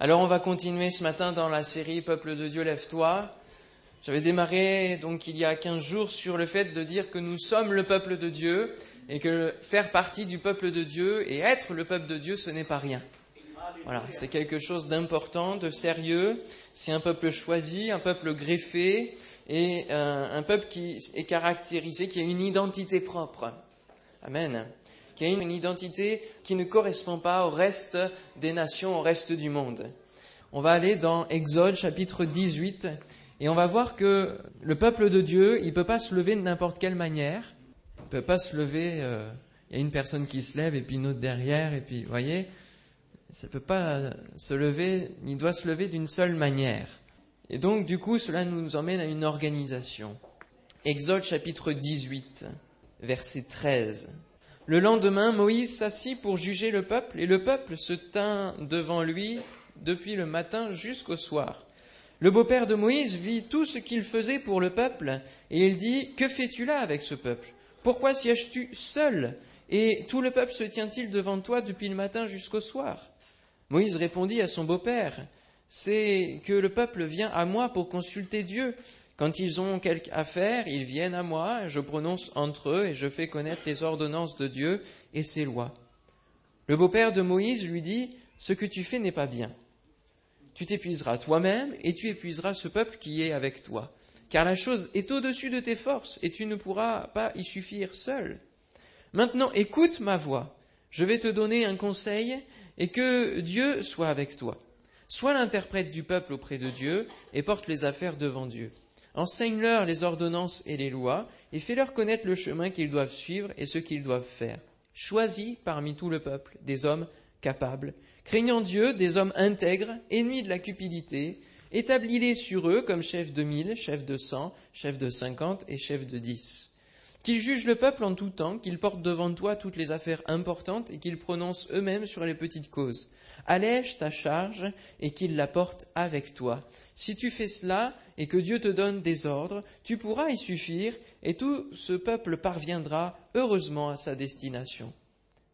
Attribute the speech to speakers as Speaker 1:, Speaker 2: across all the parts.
Speaker 1: Alors on va continuer ce matin dans la série Peuple de Dieu, lève-toi. J'avais démarré donc il y a 15 jours sur le fait de dire que nous sommes le peuple de Dieu et que faire partie du peuple de Dieu et être le peuple de Dieu, ce n'est pas rien. Voilà, c'est quelque chose d'important, de sérieux. C'est un peuple choisi, un peuple greffé et un, un peuple qui est caractérisé, qui a une identité propre. Amen qui a une identité qui ne correspond pas au reste des nations, au reste du monde. On va aller dans Exode chapitre 18 et on va voir que le peuple de Dieu, il ne peut pas se lever de n'importe quelle manière. Il ne peut pas se lever, euh, il y a une personne qui se lève et puis une autre derrière et puis, vous voyez, ça peut pas se lever, il doit se lever d'une seule manière. Et donc, du coup, cela nous emmène à une organisation. Exode chapitre 18, verset 13. Le lendemain, Moïse s'assit pour juger le peuple, et le peuple se tint devant lui depuis le matin jusqu'au soir. Le beau-père de Moïse vit tout ce qu'il faisait pour le peuple, et il dit, Que fais-tu là avec ce peuple? Pourquoi sièges-tu seul? Et tout le peuple se tient-il devant toi depuis le matin jusqu'au soir? Moïse répondit à son beau-père, C'est que le peuple vient à moi pour consulter Dieu, quand ils ont quelque affaire, ils viennent à moi, je prononce entre eux et je fais connaître les ordonnances de Dieu et ses lois. Le beau-père de Moïse lui dit, Ce que tu fais n'est pas bien. Tu t'épuiseras toi-même et tu épuiseras ce peuple qui est avec toi. Car la chose est au-dessus de tes forces et tu ne pourras pas y suffire seul. Maintenant écoute ma voix. Je vais te donner un conseil et que Dieu soit avec toi. Sois l'interprète du peuple auprès de Dieu et porte les affaires devant Dieu. Enseigne-leur les ordonnances et les lois, et fais-leur connaître le chemin qu'ils doivent suivre et ce qu'ils doivent faire. Choisis parmi tout le peuple des hommes capables, craignant Dieu, des hommes intègres, ennemis de la cupidité, établis-les sur eux comme chefs de mille, chefs de cent, chefs de cinquante et chefs de dix. Qu'ils jugent le peuple en tout temps, qu'ils portent devant toi toutes les affaires importantes et qu'ils prononcent eux-mêmes sur les petites causes. Allège ta charge et qu'ils la portent avec toi. Si tu fais cela, et que Dieu te donne des ordres, tu pourras y suffire, et tout ce peuple parviendra heureusement à sa destination.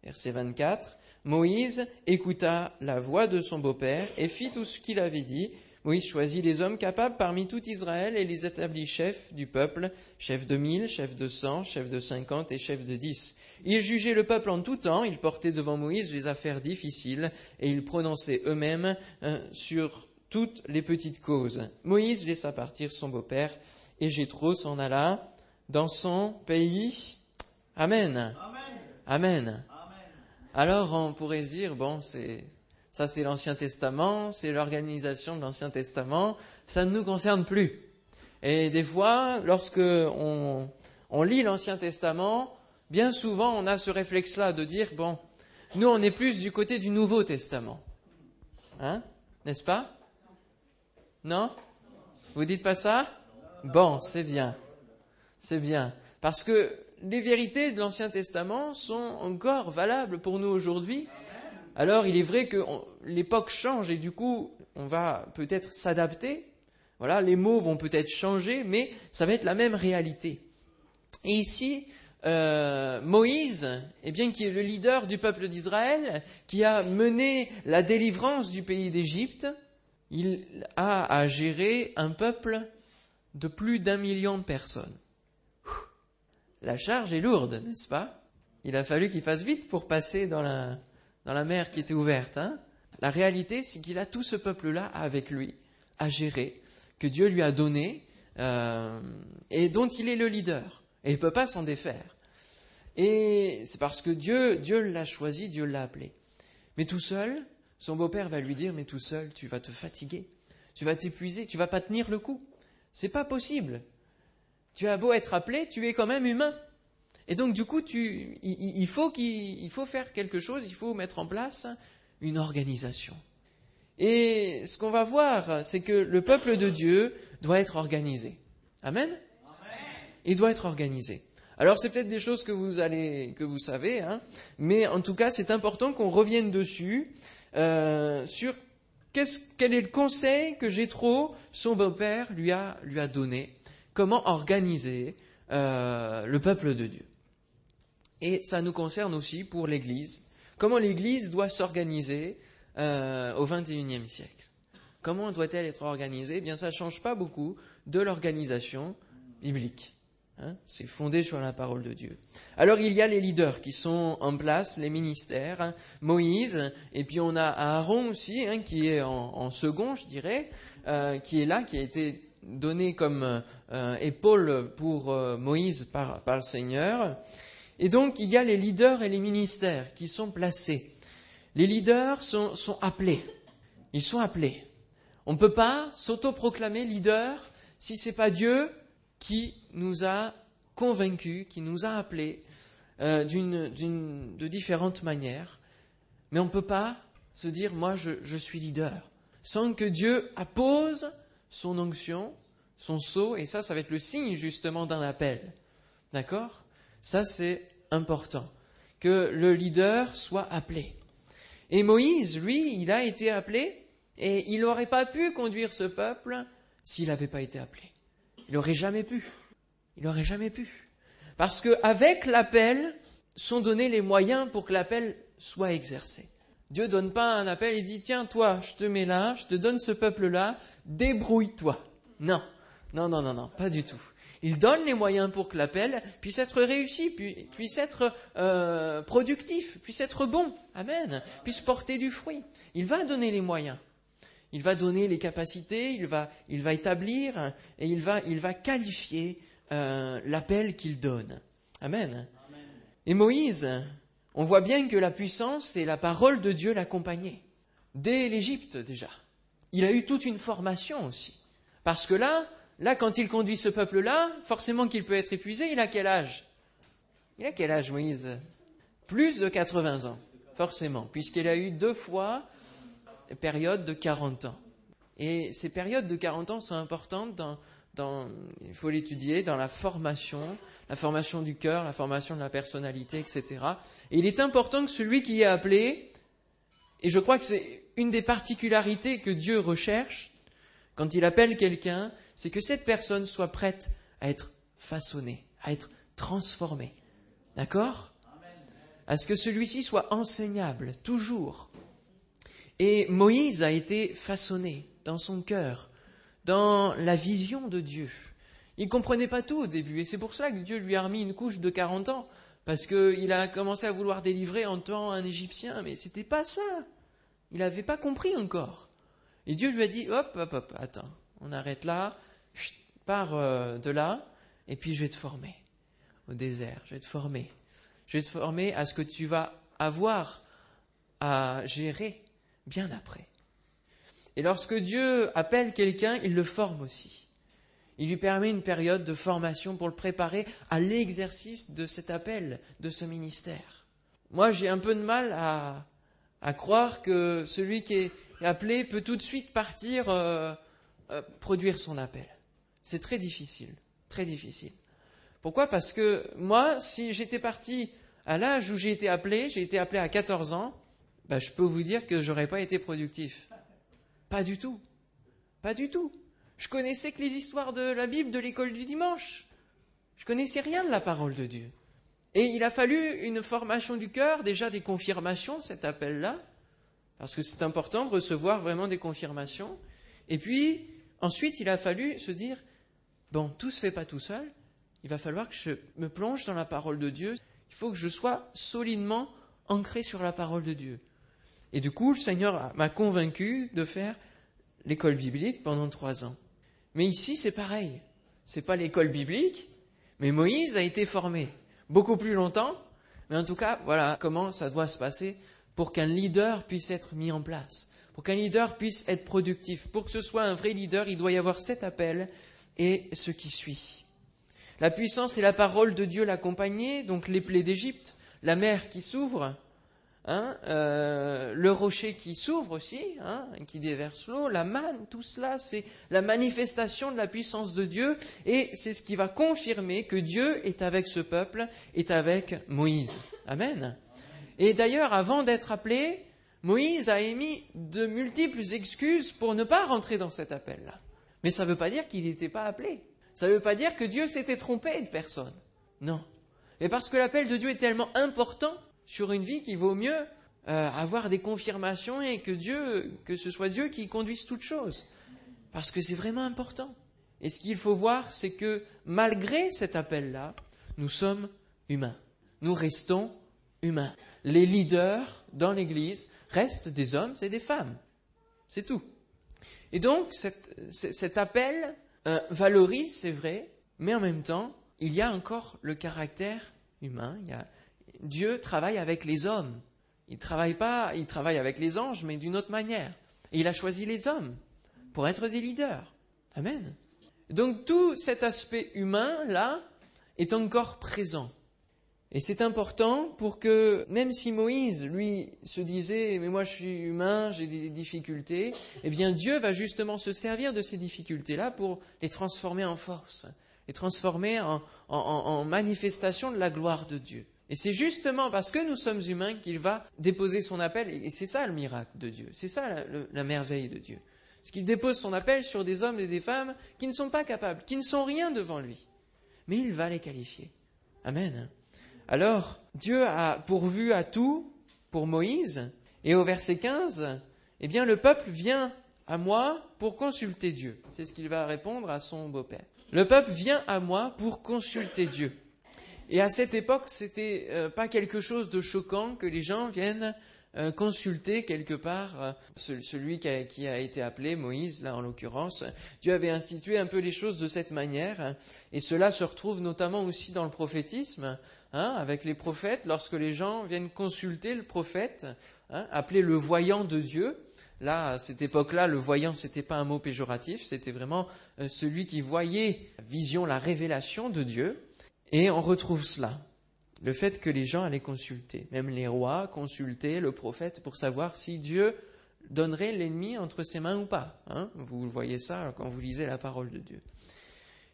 Speaker 1: Verset 24. Moïse écouta la voix de son beau-père et fit tout ce qu'il avait dit. Moïse choisit les hommes capables parmi tout Israël et les établit chefs du peuple, chefs de mille, chefs de cent, chefs de cinquante et chefs de dix. Ils jugeaient le peuple en tout temps, ils portaient devant Moïse les affaires difficiles et ils prononçaient eux-mêmes euh, sur toutes les petites causes. Moïse laissa partir son beau-père et Jétro s'en alla dans son pays. Amen. Amen. Alors on pourrait dire bon c'est ça c'est l'Ancien Testament, c'est l'organisation de l'Ancien Testament, ça ne nous concerne plus. Et des fois, lorsque on, on lit l'Ancien Testament, bien souvent on a ce réflexe-là de dire bon, nous on est plus du côté du Nouveau Testament, hein, n'est-ce pas? Non? Vous dites pas ça? Bon, c'est bien. C'est bien. Parce que les vérités de l'Ancien Testament sont encore valables pour nous aujourd'hui. Alors il est vrai que l'époque change et du coup on va peut-être s'adapter. Voilà, les mots vont peut-être changer, mais ça va être la même réalité. Et ici, euh, Moïse, eh bien, qui est le leader du peuple d'Israël, qui a mené la délivrance du pays d'Égypte, il a à gérer un peuple de plus d'un million de personnes. La charge est lourde, n'est-ce pas? Il a fallu qu'il fasse vite pour passer dans la, dans la mer qui était ouverte. Hein la réalité, c'est qu'il a tout ce peuple-là avec lui à gérer, que Dieu lui a donné euh, et dont il est le leader. Et il ne peut pas s'en défaire. Et c'est parce que Dieu, Dieu l'a choisi, Dieu l'a appelé. Mais tout seul, son beau-père va lui dire, mais tout seul, tu vas te fatiguer, tu vas t'épuiser, tu vas pas tenir le coup. C'est pas possible. Tu as beau être appelé, tu es quand même humain. Et donc, du coup, tu, il, faut qu'il, faut faire quelque chose, il faut mettre en place une organisation. Et ce qu'on va voir, c'est que le peuple de Dieu doit être organisé. Amen? Il doit être organisé. Alors c'est peut-être des choses que vous allez, que vous savez, hein, mais en tout cas c'est important qu'on revienne dessus euh, sur quel est le conseil que Jétro, son beau-père, lui a, lui a donné, comment organiser euh, le peuple de Dieu. Et ça nous concerne aussi pour l'Église, comment l'Église doit s'organiser euh, au XXIe siècle. Comment doit-elle être organisée? Eh bien, ça ne change pas beaucoup de l'organisation biblique. Hein. c'est fondé sur la parole de Dieu. Alors il y a les leaders qui sont en place, les ministères, hein. Moïse, et puis on a Aaron aussi, hein, qui est en, second, je dirais, euh, qui est là, qui a été donné comme euh, épaule pour euh, Moïse par, par, le Seigneur. Et donc il y a les leaders et les ministères qui sont placés. Les leaders sont, sont appelés. Ils sont appelés. On ne peut pas s'autoproclamer leader si c'est pas Dieu qui nous a convaincus, qui nous a appelés euh, de différentes manières. Mais on ne peut pas se dire, moi, je, suis leader, sans que Dieu appose son onction, son sceau, et ça, ça va être le signe justement d'un appel. D'accord? Ça, c'est important, que le leader soit appelé. Et Moïse, lui, il a été appelé, et il n'aurait pas pu conduire ce peuple s'il n'avait pas été appelé. Il n'aurait jamais pu. Il n'aurait jamais pu. Parce qu'avec l'appel, sont donnés les moyens pour que l'appel soit exercé. Dieu donne pas un appel et dit tiens toi je te mets là, je te donne ce peuple là, débrouille-toi. Non, non non non non, pas du tout. Il donne les moyens pour que l'appel puisse être réussi, puisse être euh, productif, puisse être bon, amen, puisse porter du fruit. Il va donner les moyens. Il va donner les capacités, il va, il va établir et il va, il va qualifier euh, l'appel qu'il donne. Amen. Et Moïse, on voit bien que la puissance et la parole de Dieu l'accompagnaient. Dès l'Égypte déjà. Il a eu toute une formation aussi. Parce que là, là, quand il conduit ce peuple-là, forcément qu'il peut être épuisé, il a quel âge? Il a quel âge, Moïse? Plus de 80 ans, forcément, puisqu'il a eu deux fois période de 40 ans. Et ces périodes de 40 ans sont importantes dans, il faut l'étudier dans la formation, la formation du cœur, la formation de la personnalité, etc. Et il est important que celui qui est appelé, et je crois que c'est une des particularités que Dieu recherche quand il appelle quelqu'un, c'est que cette personne soit prête à être façonnée, à être transformée. D'accord? À ce que celui-ci soit enseignable, toujours. Et Moïse a été façonné dans son cœur, dans la vision de Dieu. Il ne comprenait pas tout au début, et c'est pour cela que Dieu lui a remis une couche de 40 ans, parce qu'il a commencé à vouloir délivrer en temps un Égyptien, mais c'était pas ça. Il n'avait pas compris encore. Et Dieu lui a dit, hop, hop, hop, attends, on arrête là, pars euh, de là, et puis je vais te former au désert, je vais te former. Je vais te former à ce que tu vas avoir à gérer bien après. Et lorsque Dieu appelle quelqu'un, il le forme aussi. Il lui permet une période de formation pour le préparer à l'exercice de cet appel, de ce ministère. Moi, j'ai un peu de mal à, croire que celui qui est appelé peut tout de suite partir euh, euh, produire son appel. C'est très difficile, très difficile. Pourquoi? Parce que moi, si j'étais parti à l'âge où j'ai été appelé, j'ai été appelé à 14 ans, ben, je peux vous dire que j'aurais pas été productif. Pas du tout. Pas du tout. Je connaissais que les histoires de la Bible de l'école du dimanche. Je connaissais rien de la parole de Dieu. Et il a fallu une formation du cœur, déjà des confirmations, cet appel-là, parce que c'est important de recevoir vraiment des confirmations. Et puis, ensuite, il a fallu se dire, bon, tout se fait pas tout seul, il va falloir que je me plonge dans la parole de Dieu, il faut que je sois solidement ancré sur la parole de Dieu. Et du coup, le Seigneur m'a convaincu de faire l'école biblique pendant trois ans. Mais ici, c'est pareil. C'est pas l'école biblique, mais Moïse a été formé beaucoup plus longtemps. Mais en tout cas, voilà comment ça doit se passer pour qu'un leader puisse être mis en place, pour qu'un leader puisse être productif. Pour que ce soit un vrai leader, il doit y avoir cet appel et ce qui suit. La puissance et la parole de Dieu l'accompagnaient, donc les plaies d'Égypte, la mer qui s'ouvre, Hein, euh, le rocher qui s'ouvre aussi, hein, qui déverse l'eau, la manne, tout cela, c'est la manifestation de la puissance de Dieu et c'est ce qui va confirmer que Dieu est avec ce peuple, est avec Moïse. Amen. Et d'ailleurs, avant d'être appelé, Moïse a émis de multiples excuses pour ne pas rentrer dans cet appel-là. Mais ça ne veut pas dire qu'il n'était pas appelé. Ça ne veut pas dire que Dieu s'était trompé de personne. Non. Et parce que l'appel de Dieu est tellement important sur une vie qui vaut mieux euh, avoir des confirmations et que Dieu, que ce soit Dieu qui conduise toutes choses. Parce que c'est vraiment important. Et ce qu'il faut voir, c'est que malgré cet appel-là, nous sommes humains. Nous restons humains. Les leaders dans l'Église restent des hommes et des femmes. C'est tout. Et donc, cet, appel euh, valorise, c'est vrai, mais en même temps, il y a encore le caractère humain. Dieu travaille avec les hommes. Il travaille pas, il travaille avec les anges, mais d'une autre manière. Et il a choisi les hommes pour être des leaders. Amen. Donc tout cet aspect humain là est encore présent. Et c'est important pour que, même si Moïse, lui, se disait, mais moi je suis humain, j'ai des difficultés, eh bien Dieu va justement se servir de ces difficultés-là pour les transformer en force, les transformer en, en manifestation de la gloire de Dieu. Et c'est justement parce que nous sommes humains qu'il va déposer son appel, et c'est ça le miracle de Dieu, c'est ça la, merveille de Dieu. C'est qu'il dépose son appel sur des hommes et des femmes qui ne sont pas capables, qui ne sont rien devant lui. Mais il va les qualifier. Amen. Alors, Dieu a pourvu à tout pour Moïse, et au verset 15, eh bien, le peuple vient à moi pour consulter Dieu. C'est ce qu'il va répondre à son beau-père. Le peuple vient à moi pour consulter Dieu. Et à cette époque, c'était euh, pas quelque chose de choquant que les gens viennent euh, consulter quelque part euh, celui qui a, été appelé Moïse, là en l'occurrence. Dieu avait institué un peu les choses de cette manière, hein, et cela se retrouve notamment aussi dans le prophétisme, hein, avec les prophètes, lorsque les gens viennent consulter le prophète, hein, appelé le voyant de Dieu. Là, à cette époque-là, le voyant, c'était pas un mot péjoratif, c'était vraiment celui qui voyait la vision, la révélation de Dieu. Et on retrouve cela, le fait que les gens allaient consulter, même les rois consultaient le prophète pour savoir si Dieu donnerait l'ennemi entre ses mains ou pas. Hein. vous voyez ça quand vous lisez la parole de Dieu.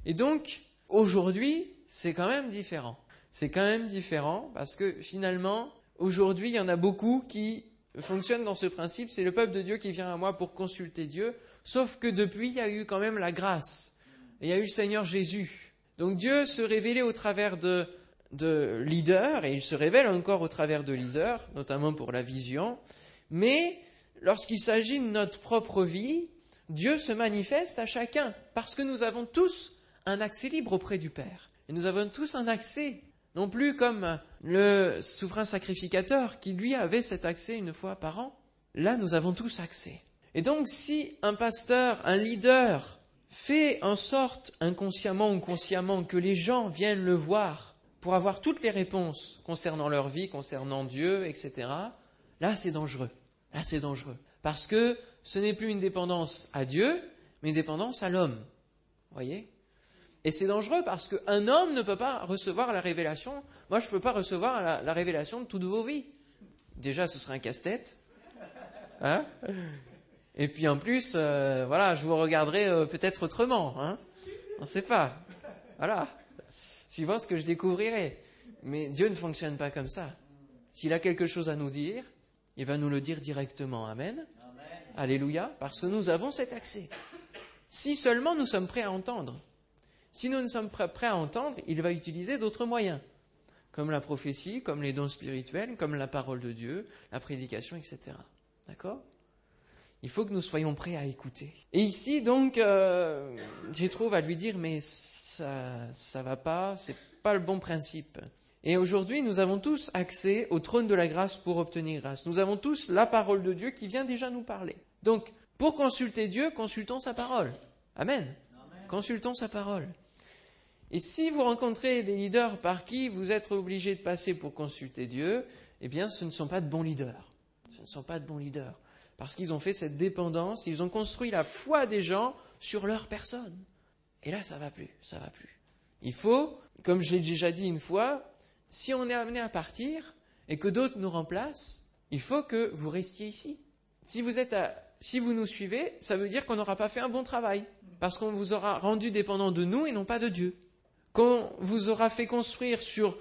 Speaker 1: Et donc, aujourd'hui, c'est quand même différent. C'est quand même différent parce que finalement, aujourd'hui, il y en a beaucoup qui fonctionnent dans ce principe, c'est le peuple de Dieu qui vient à moi pour consulter Dieu, sauf que depuis, il y a eu quand même la grâce. Il y a eu le Seigneur Jésus donc Dieu se révélait au travers de, leaders, et il se révèle encore au travers de leaders, notamment pour la vision, mais lorsqu'il s'agit de notre propre vie, Dieu se manifeste à chacun, parce que nous avons tous un accès libre auprès du Père. Et nous avons tous un accès, non plus comme le souverain sacrificateur qui lui avait cet accès une fois par an. Là, nous avons tous accès. Et donc, si un pasteur, un leader, fait en sorte, inconsciemment ou consciemment, que les gens viennent le voir pour avoir toutes les réponses concernant leur vie, concernant Dieu, etc., là c'est dangereux. Là c'est dangereux. Parce que ce n'est plus une dépendance à Dieu, mais une dépendance à l'homme. Voyez? Et c'est dangereux parce qu'un homme ne peut pas recevoir la révélation. Moi, je ne peux pas recevoir la, la, révélation de toutes vos vies. Déjà, ce serait un casse-tête. Hein? Et puis en plus, euh, voilà, je vous regarderai euh, peut-être autrement. Hein On ne sait pas. Voilà. Suivant ce que je découvrirai. Mais Dieu ne fonctionne pas comme ça. S'il a quelque chose à nous dire, il va nous le dire directement. Amen. Alléluia. Parce que nous avons cet accès. Si seulement nous sommes prêts à entendre. Si nous ne sommes pas prêts à entendre, il va utiliser d'autres moyens. Comme la prophétie, comme les dons spirituels, comme la parole de Dieu, la prédication, etc. D'accord? Il faut que nous soyons prêts à écouter. Et ici, donc, euh, j'ai trouvé à lui dire, mais ça, ça va pas, c'est pas le bon principe. Et aujourd'hui, nous avons tous accès au trône de la grâce pour obtenir grâce. Nous avons tous la parole de Dieu qui vient déjà nous parler. Donc, pour consulter Dieu, consultons sa parole. Amen. Consultons sa parole. Et si vous rencontrez des leaders par qui vous êtes obligé de passer pour consulter Dieu, eh bien, ce ne sont pas de bons leaders. Ce ne sont pas de bons leaders parce qu'ils ont fait cette dépendance, ils ont construit la foi des gens sur leur personne. Et là, ça va plus, ça va plus. Il faut, comme je l'ai déjà dit une fois, si on est amené à partir et que d'autres nous remplacent, il faut que vous restiez ici. Si vous êtes si vous nous suivez, ça veut dire qu'on n'aura pas fait un bon travail, parce qu'on vous aura rendu dépendant de nous et non pas de Dieu. Qu'on vous aura fait construire sur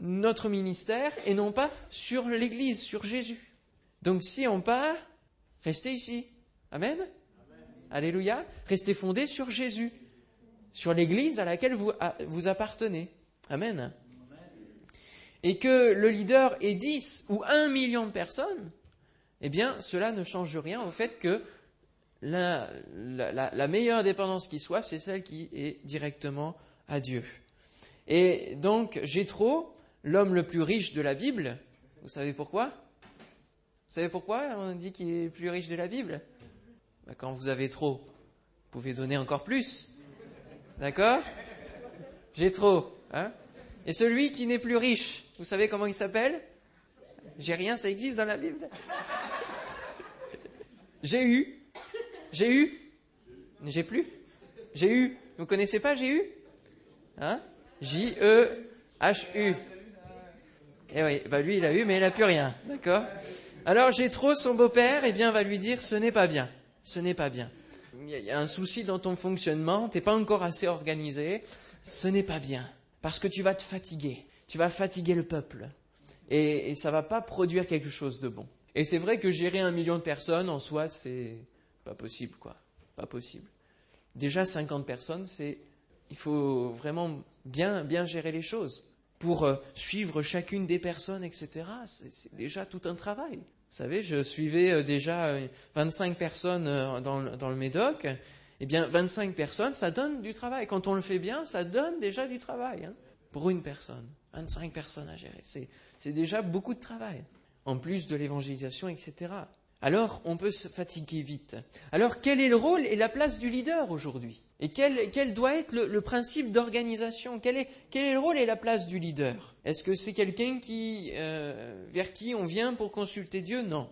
Speaker 1: notre ministère et non pas sur l'Église, sur Jésus. Donc si on part, Restez ici. Amen. Alléluia. Restez fondés sur Jésus, sur l'Église à laquelle vous, appartenez. Amen. et que le leader ait 10 ou 1 million de personnes, eh bien, cela ne change rien au fait que la, meilleure dépendance qui soit, c'est celle qui est directement à Dieu. Et donc, Jétro, l'homme le plus riche de la Bible, vous savez pourquoi? Savez pourquoi on dit qu'il est plus riche de la Bible? Ben, Quand vous avez trop, vous pouvez donner encore plus. D'accord? Jétro. Hein? Et celui qui n'est plus riche, vous savez comment il s'appelle? J'ai rien, ça existe dans la Bible? J'ai eu. J'ai eu. J'ai plus. J'ai eu. Vous connaissez pas J'ai eu? Hein? J-E-H-U. Eh oui, bah lui il a eu, mais il n'a plus rien. D'accord? Alors trop son beau-père, eh bien va lui dire ce n'est pas bien. Ce n'est pas bien. Il y a un souci dans ton fonctionnement, t'es pas encore assez organisé. Ce n'est pas bien. Parce que tu vas te fatiguer. Tu vas fatiguer le peuple. Et, et ça va pas produire quelque chose de bon. Et c'est vrai que gérer un million de personnes en soi, c'est pas possible, quoi. Pas possible. Déjà 50 personnes, c'est il faut vraiment bien, bien gérer les choses. Pour euh, suivre chacune des personnes, etc., c'est déjà tout un travail. Vous savez, je suivais euh, déjà 25 euh, personnes dans, le Médoc. Eh bien, 25 personnes, ça donne du travail. Quand on le fait bien, ça donne déjà du travail. Hein, pour une personne. 25 personnes à gérer. C'est déjà beaucoup de travail. En plus de l'évangélisation, etc alors on peut se fatiguer vite. Alors quel est le rôle et la place du leader aujourd'hui? Et quel, doit être le, principe d'organisation? Quel est, le rôle et la place du leader? Est-ce que c'est quelqu'un qui, euh, vers qui on vient pour consulter Dieu? Non.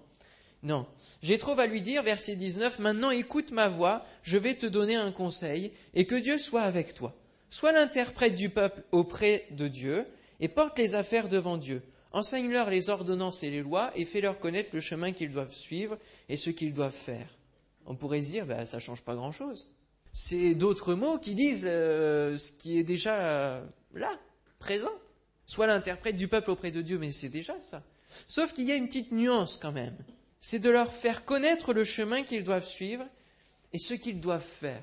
Speaker 1: Non. Jétro va lui dire, verset 19, Maintenant écoute ma voix, je vais te donner un conseil, et que Dieu soit avec toi. Sois l'interprète du peuple auprès de Dieu, et porte les affaires devant Dieu. Enseigne-leur les ordonnances et les lois et fais-leur connaître le chemin qu'ils doivent suivre et ce qu'ils doivent faire. On pourrait se dire, ben, ça change pas grand-chose. C'est d'autres mots qui disent euh, ce qui est déjà euh, là, présent. Soit l'interprète du peuple auprès de Dieu, mais c'est déjà ça. Sauf qu'il y a une petite nuance quand même. C'est de leur faire connaître le chemin qu'ils doivent suivre et ce qu'ils doivent faire.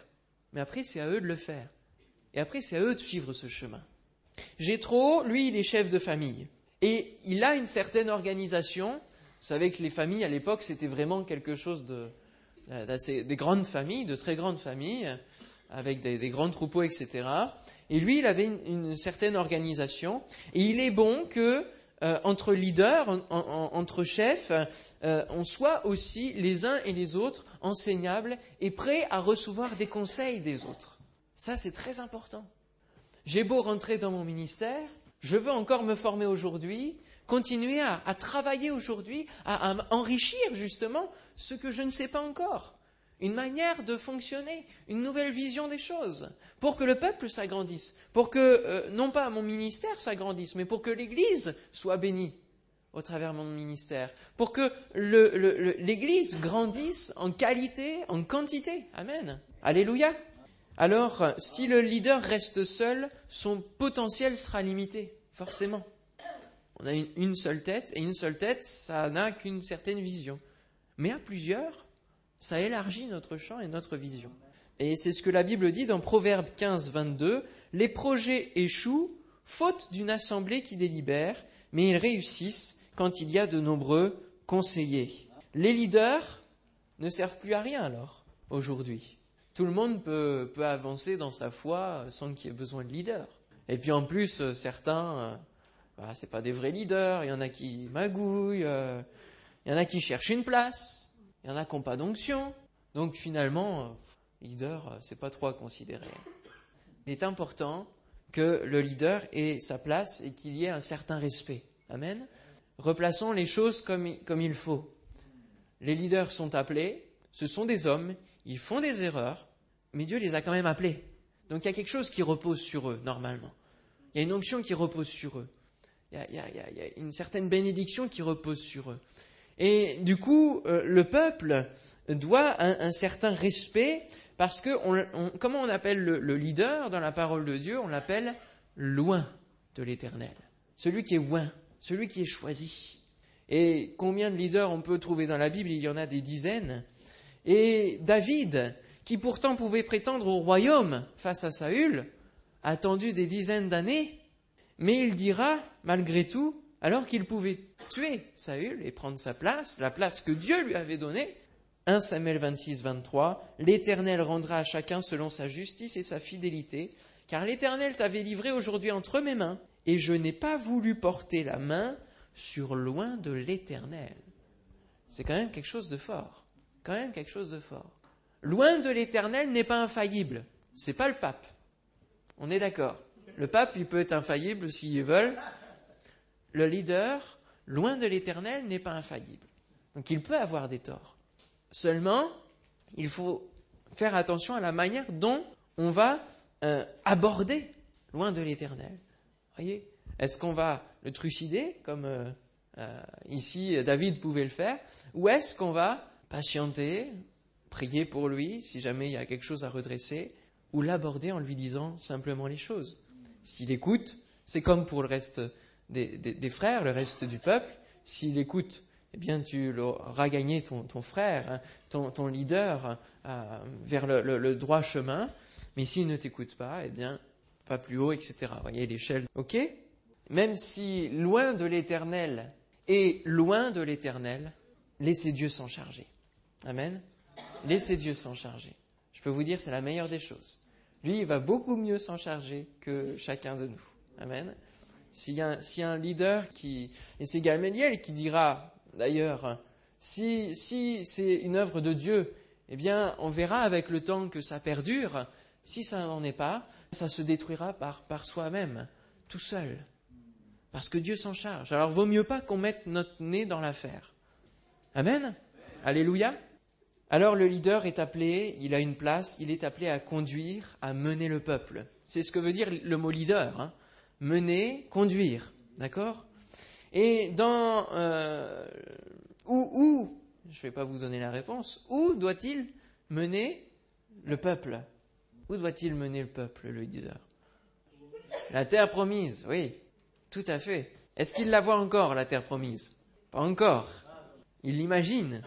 Speaker 1: Mais après, c'est à eux de le faire. Et après, c'est à eux de suivre ce chemin. Jétro, lui, il est chef de famille. Et il a une certaine organisation. Vous savez que les familles à l'époque, c'était vraiment quelque chose de, des grandes familles, de très grandes familles, avec des, grands troupeaux, etc. Et lui, il avait une, certaine organisation. Et il est bon que euh, entre leaders, entre chefs, euh, on soit aussi les uns et les autres enseignables et prêts à recevoir des conseils des autres. Ça, c'est très important. J'ai beau rentrer dans mon ministère, je veux encore me former aujourd'hui, continuer à, travailler aujourd'hui, à, enrichir justement ce que je ne sais pas encore. Une manière de fonctionner, une nouvelle vision des choses, pour que le peuple s'agrandisse, pour que euh, non pas mon ministère s'agrandisse, mais pour que l'Église soit bénie au travers de mon ministère, pour que l'Église grandisse en qualité, en quantité. Amen. Alléluia. Alors, si le leader reste seul, son potentiel sera limité, forcément. On a une, seule tête, et une seule tête, ça n'a qu'une certaine vision. Mais à plusieurs, ça élargit notre champ et notre vision. Et c'est ce que la Bible dit dans Proverbe 15, 22, Les projets échouent, faute d'une assemblée qui délibère, mais ils réussissent quand il y a de nombreux conseillers. Les leaders ne servent plus à rien alors, aujourd'hui tout le monde peut, avancer dans sa foi sans qu'il y ait besoin de leader. Et puis en plus, certains, euh, bah, c'est pas des vrais leaders. Il y en a qui magouillent, euh, il y en a qui cherchent une place, il y en a qui n'ont pas d'onction. Donc finalement, leader, c'est pas trop à considérer. Il est important que le leader ait sa place et qu'il y ait un certain respect. Amen. Replaçons les choses comme, comme il faut. Les leaders sont appelés, ce sont des hommes, ils font des erreurs, mais Dieu les a quand même appelés. Donc il y a quelque chose qui repose sur eux, normalement. Il y a une onction qui repose sur eux. Il y a, une certaine bénédiction qui repose sur eux. Et du coup, euh, le peuple doit un, certain respect parce que, comment on appelle le, leader dans la parole de Dieu? On l'appelle loin de l'éternel. Celui qui est loin, celui qui est choisi. Et combien de leaders on peut trouver dans la Bible? Il y en a des dizaines. Et David, qui pourtant pouvait prétendre au royaume face à Saül, a attendu des dizaines d'années, Mais il dira, malgré tout, alors qu'il pouvait tuer Saül et prendre sa place, la place que Dieu lui avait donnée, 1 Samuel 26, 23, l'Éternel rendra à chacun selon sa justice et sa fidélité, car l'Éternel t'avait livré aujourd'hui entre mes mains, et je n'ai pas voulu porter la main sur loin de l'Éternel. C'est quand même quelque chose de fort. Quand même quelque chose de fort. Loin de l'Éternel n'est pas infaillible. C'est pas le pape. On est d'accord. Le pape, il peut être infaillible s'il veut. Le leader, loin de l'Éternel, n'est pas infaillible. Donc il peut avoir des torts. Seulement, il faut faire attention à la manière dont on va euh, aborder loin de l'Éternel. Voyez? Est-ce qu'on va le trucider, comme euh, euh, ici David pouvait le faire, ou est-ce qu'on va patienter, prier pour lui si jamais il y a quelque chose à redresser, ou l'aborder en lui disant simplement les choses? S'il écoute, c'est comme pour le reste des frères, le reste du peuple, s'il écoute eh bien, tu auras gagné ton, frère, hein, ton, leader euh, vers le, droit chemin. Mais s'il ne t'écoute pas, eh bien, pas plus haut, etc. Vous voyez l'échelle. OK? Même si loin de l'éternel et loin de l'éternel, laissez Dieu s'en charger. Amen? Laissez Dieu s'en charger. Je peux vous dire, c'est la meilleure des choses. Lui, il va beaucoup mieux s'en charger que chacun de nous. Amen? S'il y, a un leader qui, et c'est Gamaliel qui dira, D'ailleurs, si, c'est une œuvre de Dieu, eh bien, on verra avec le temps que ça perdure. Si ça n'en est pas, ça se détruira par, par soi-même, tout seul. Parce que Dieu s'en charge. Alors, vaut mieux pas qu'on mette notre nez dans l'affaire. Amen. Alléluia. Alors le leader est appelé, il a une place, il est appelé à conduire, à mener le peuple. C'est ce que veut dire le mot leader. Hein. Mener, conduire. D'accord? Et dans euh, où, où, je ne vais pas vous donner la réponse, où doit-il mener le peuple? Où doit-il mener le peuple, le leader? La terre promise, oui, tout à fait. Est-ce qu'il la voit encore, la terre promise? Pas encore. Il l'imagine,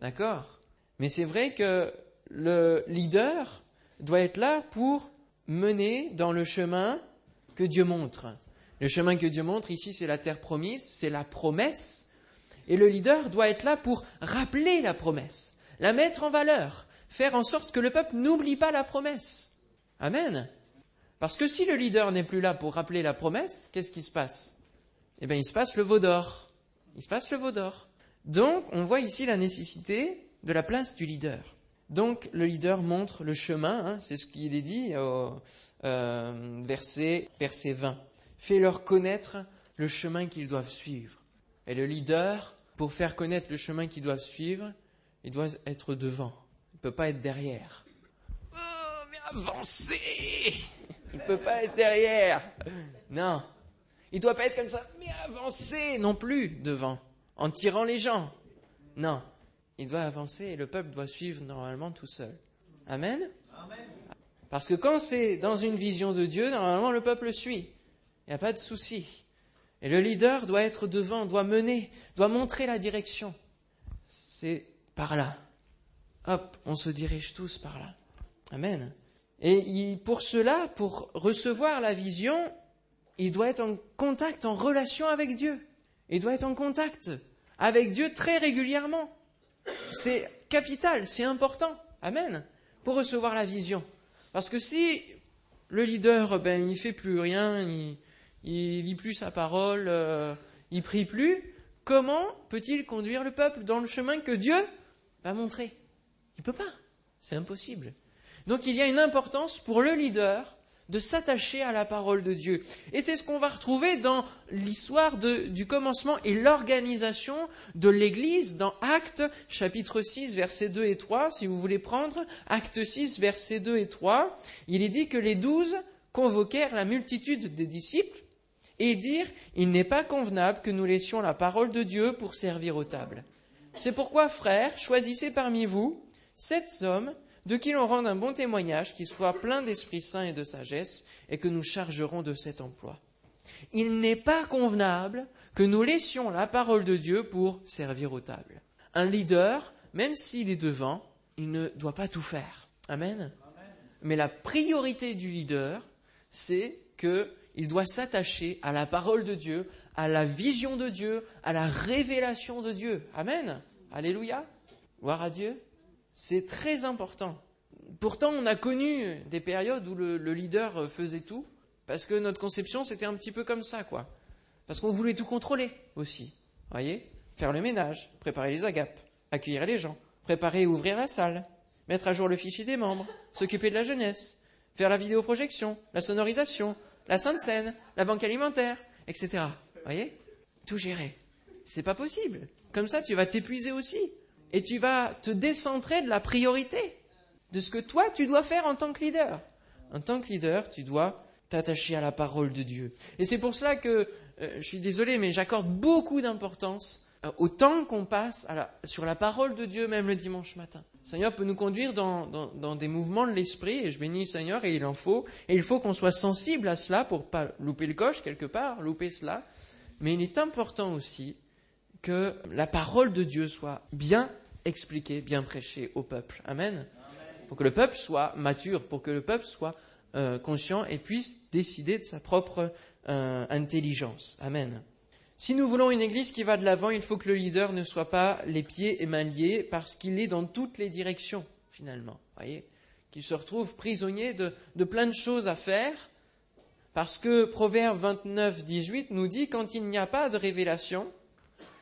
Speaker 1: d'accord? Mais c'est vrai que le leader doit être là pour mener dans le chemin que Dieu montre. Le chemin que Dieu montre ici, c'est la terre promise, c'est la promesse. Et le leader doit être là pour rappeler la promesse, la mettre en valeur, faire en sorte que le peuple n'oublie pas la promesse. Amen. Parce que si le leader n'est plus là pour rappeler la promesse, qu'est-ce qui se passe? Eh bien, il se passe le veau d'or. Il se passe le veau d'or. Donc, on voit ici la nécessité de la place du leader. Donc, le leader montre le chemin, hein, c'est ce qu'il est dit au euh, verset, verset 20 fais-leur connaître le chemin qu'ils doivent suivre. Et le leader, pour faire connaître le chemin qu'ils doivent suivre, il doit être devant. Il ne peut pas être derrière. Oh, mais avancez Il ne peut pas être derrière. Non. Il ne doit pas être comme ça. Mais avancez non plus devant, en tirant les gens. Non. Il doit avancer et le peuple doit suivre normalement tout seul. Amen? Parce que quand c'est dans une vision de Dieu, normalement le peuple suit. Il n'y a pas de souci. Et le leader doit être devant, doit mener, doit montrer la direction. C'est par là. Hop, on se dirige tous par là. Amen. Et pour cela, pour recevoir la vision, il doit être en contact, en relation avec Dieu. Il doit être en contact avec Dieu très régulièrement. C'est capital, c'est important. Amen. Pour recevoir la vision. Parce que si le leader, ben, il fait plus rien, il, il lit plus sa parole, euh, il prie plus, comment peut-il conduire le peuple dans le chemin que Dieu va montrer? Il ne peut pas, c'est impossible. Donc il y a une importance pour le leader de s'attacher à la parole de Dieu. Et c'est ce qu'on va retrouver dans l'histoire du commencement et l'organisation de l'Église dans Actes chapitre 6 versets 2 et 3. Si vous voulez prendre Actes 6 versets 2 et 3, il est dit que les douze convoquèrent la multitude des disciples et dire Il n'est pas convenable que nous laissions la parole de Dieu pour servir aux tables. C'est pourquoi, frères, choisissez parmi vous sept hommes de qui l'on rende un bon témoignage, qui soit plein d'Esprit Saint et de sagesse, et que nous chargerons de cet emploi. Il n'est pas convenable que nous laissions la parole de Dieu pour servir aux tables. Un leader, même s'il est devant, il ne doit pas tout faire. Amen. Mais la priorité du leader, c'est que il doit s'attacher à la parole de Dieu, à la vision de Dieu, à la révélation de Dieu. Amen. Alléluia. Gloire à Dieu. C'est très important. Pourtant, on a connu des périodes où le, leader faisait tout, parce que notre conception, c'était un petit peu comme ça, quoi. Parce qu'on voulait tout contrôler aussi. Voyez Faire le ménage, préparer les agapes, accueillir les gens, préparer et ouvrir la salle, mettre à jour le fichier des membres, s'occuper de la jeunesse, faire la vidéoprojection, la sonorisation, la sainte scène, la banque alimentaire, etc. Voyez Tout gérer. C'est pas possible. Comme ça, tu vas t'épuiser aussi. Et tu vas te décentrer de la priorité, de ce que toi, tu dois faire en tant que leader. En tant que leader, tu dois t'attacher à la parole de Dieu. Et c'est pour cela que, euh, je suis désolé, mais j'accorde beaucoup d'importance euh, au temps qu'on passe sur la parole de Dieu, même le dimanche matin. Seigneur peut nous conduire dans, dans, des mouvements de l'esprit, et je bénis le Seigneur, et il en faut. Et il faut qu'on soit sensible à cela pour pas louper le coche quelque part, louper cela. Mais il est important aussi que la parole de Dieu soit bien expliquée, bien prêchée au peuple. Amen. Pour que le peuple soit mature, pour que le peuple soit euh, conscient et puisse décider de sa propre euh, intelligence. Amen. Si nous voulons une église qui va de l'avant, il faut que le leader ne soit pas les pieds et mains liés parce qu'il est dans toutes les directions, finalement. Voyez? Qu'il se retrouve prisonnier de, de, plein de choses à faire parce que Proverbe 29, 18 nous dit quand il n'y a pas de révélation,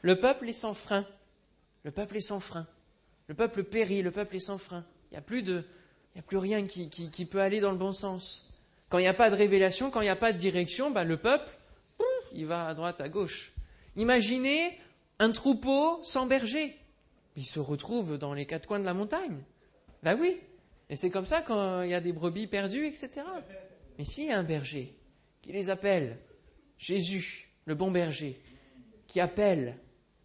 Speaker 1: le peuple est sans frein. Le peuple est sans frein. Le peuple périt, le peuple est sans frein. Il n'y a plus rien qui, qui, peut aller dans le bon sens. Quand il n'y a pas de révélation, quand il n'y a pas de direction, bah, le peuple il va à droite, à gauche. Imaginez un troupeau sans berger. Il se retrouve dans les quatre coins de la montagne. Ben oui. Et c'est comme ça quand il y a des brebis perdues, etc. Mais s'il y a un berger qui les appelle, Jésus, le bon berger, qui appelle